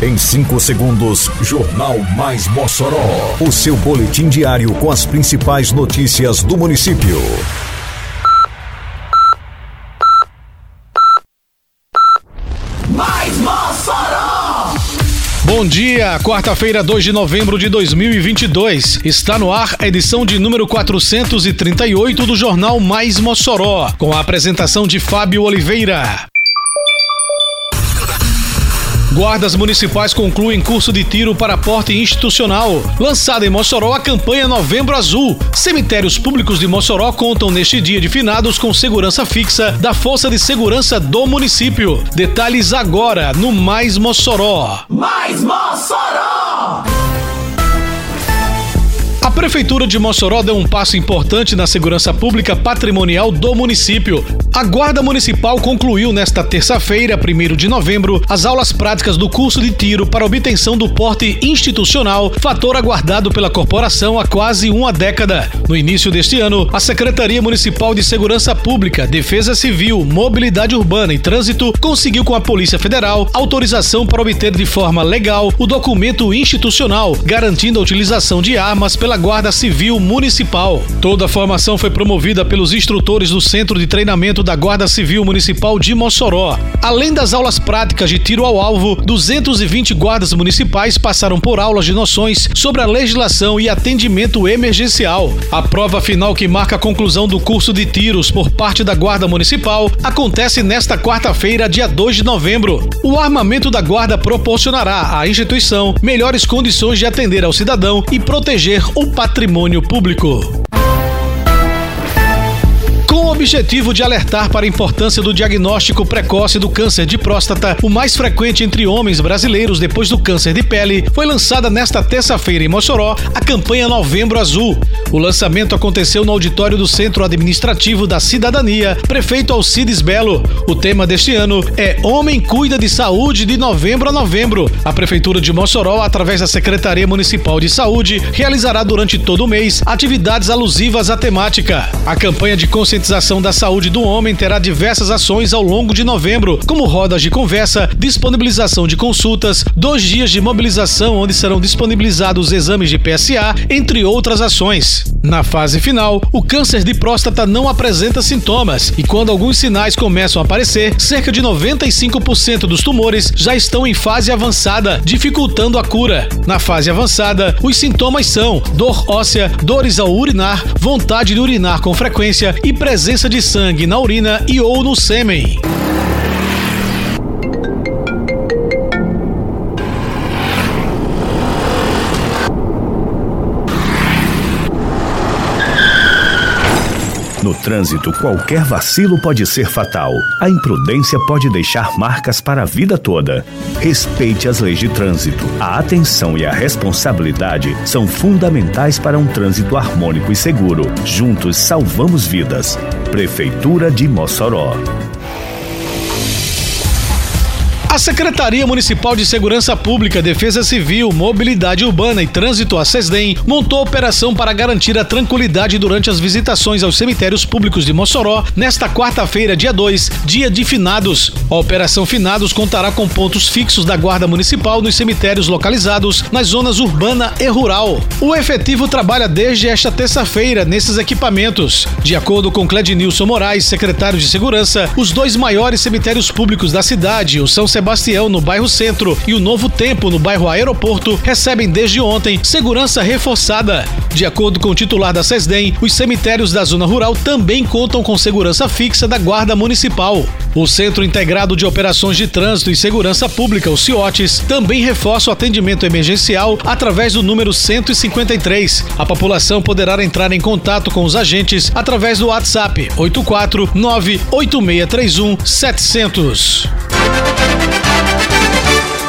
Em 5 segundos, Jornal Mais Mossoró. O seu boletim diário com as principais notícias do município. Mais Mossoró! Bom dia, quarta-feira, 2 de novembro de 2022. Está no ar a edição de número 438 do Jornal Mais Mossoró, com a apresentação de Fábio Oliveira. Guardas municipais concluem curso de tiro para porte institucional. Lançada em Mossoró a campanha Novembro Azul. Cemitérios públicos de Mossoró contam neste dia de finados com segurança fixa da Força de Segurança do município. Detalhes agora no Mais Mossoró. Mais Mossoró! A Prefeitura de Mossoró deu um passo importante na segurança pública patrimonial do município. A Guarda Municipal concluiu nesta terça-feira, 1 de novembro, as aulas práticas do curso de tiro para obtenção do porte institucional, fator aguardado pela corporação há quase uma década. No início deste ano, a Secretaria Municipal de Segurança Pública, Defesa Civil, Mobilidade Urbana e Trânsito conseguiu com a Polícia Federal autorização para obter de forma legal o documento institucional, garantindo a utilização de armas pela Guarda Civil Municipal. Toda a formação foi promovida pelos instrutores do Centro de Treinamento da Guarda Civil Municipal de Mossoró. Além das aulas práticas de tiro ao alvo, 220 guardas municipais passaram por aulas de noções sobre a legislação e atendimento emergencial. A prova final que marca a conclusão do curso de tiros por parte da Guarda Municipal acontece nesta quarta-feira, dia 2 de novembro. O armamento da Guarda proporcionará à instituição melhores condições de atender ao cidadão e proteger o patrimônio público. O objetivo de alertar para a importância do diagnóstico precoce do câncer de próstata, o mais frequente entre homens brasileiros depois do câncer de pele, foi lançada nesta terça-feira em Mossoró a campanha Novembro Azul. O lançamento aconteceu no auditório do Centro Administrativo da Cidadania, prefeito Alcides Belo. O tema deste ano é Homem Cuida de Saúde de novembro a novembro. A Prefeitura de Mossoró, através da Secretaria Municipal de Saúde, realizará durante todo o mês atividades alusivas à temática. A campanha de conscientização da saúde do homem terá diversas ações ao longo de novembro, como rodas de conversa, disponibilização de consultas, dois dias de mobilização onde serão disponibilizados exames de PSA, entre outras ações. Na fase final, o câncer de próstata não apresenta sintomas e quando alguns sinais começam a aparecer, cerca de 95% dos tumores já estão em fase avançada, dificultando a cura. Na fase avançada, os sintomas são dor óssea, dores ao urinar, vontade de urinar com frequência e presença de sangue na urina e ou no sêmen. No trânsito, qualquer vacilo pode ser fatal. A imprudência pode deixar marcas para a vida toda. Respeite as leis de trânsito. A atenção e a responsabilidade são fundamentais para um trânsito harmônico e seguro. Juntos salvamos vidas. Prefeitura de Mossoró. A Secretaria Municipal de Segurança Pública, Defesa Civil, Mobilidade Urbana e Trânsito, a SESDEM, montou operação para garantir a tranquilidade durante as visitações aos cemitérios públicos de Mossoró nesta quarta-feira, dia 2, dia de finados. A Operação Finados contará com pontos fixos da Guarda Municipal nos cemitérios localizados nas zonas urbana e rural. O efetivo trabalha desde esta terça-feira nesses equipamentos. De acordo com Clednilson Moraes, secretário de Segurança, os dois maiores cemitérios públicos da cidade, o São Sebastião, no bairro Centro, e o Novo Tempo, no bairro Aeroporto, recebem desde ontem segurança reforçada. De acordo com o titular da SESDEM, os cemitérios da zona rural também contam com segurança fixa da Guarda Municipal. O Centro Integrado de Operações de Trânsito e Segurança Pública, o CIOTES, também reforça o atendimento emergencial através do número 153. A população poderá entrar em contato com os agentes através do WhatsApp 849 8631 700.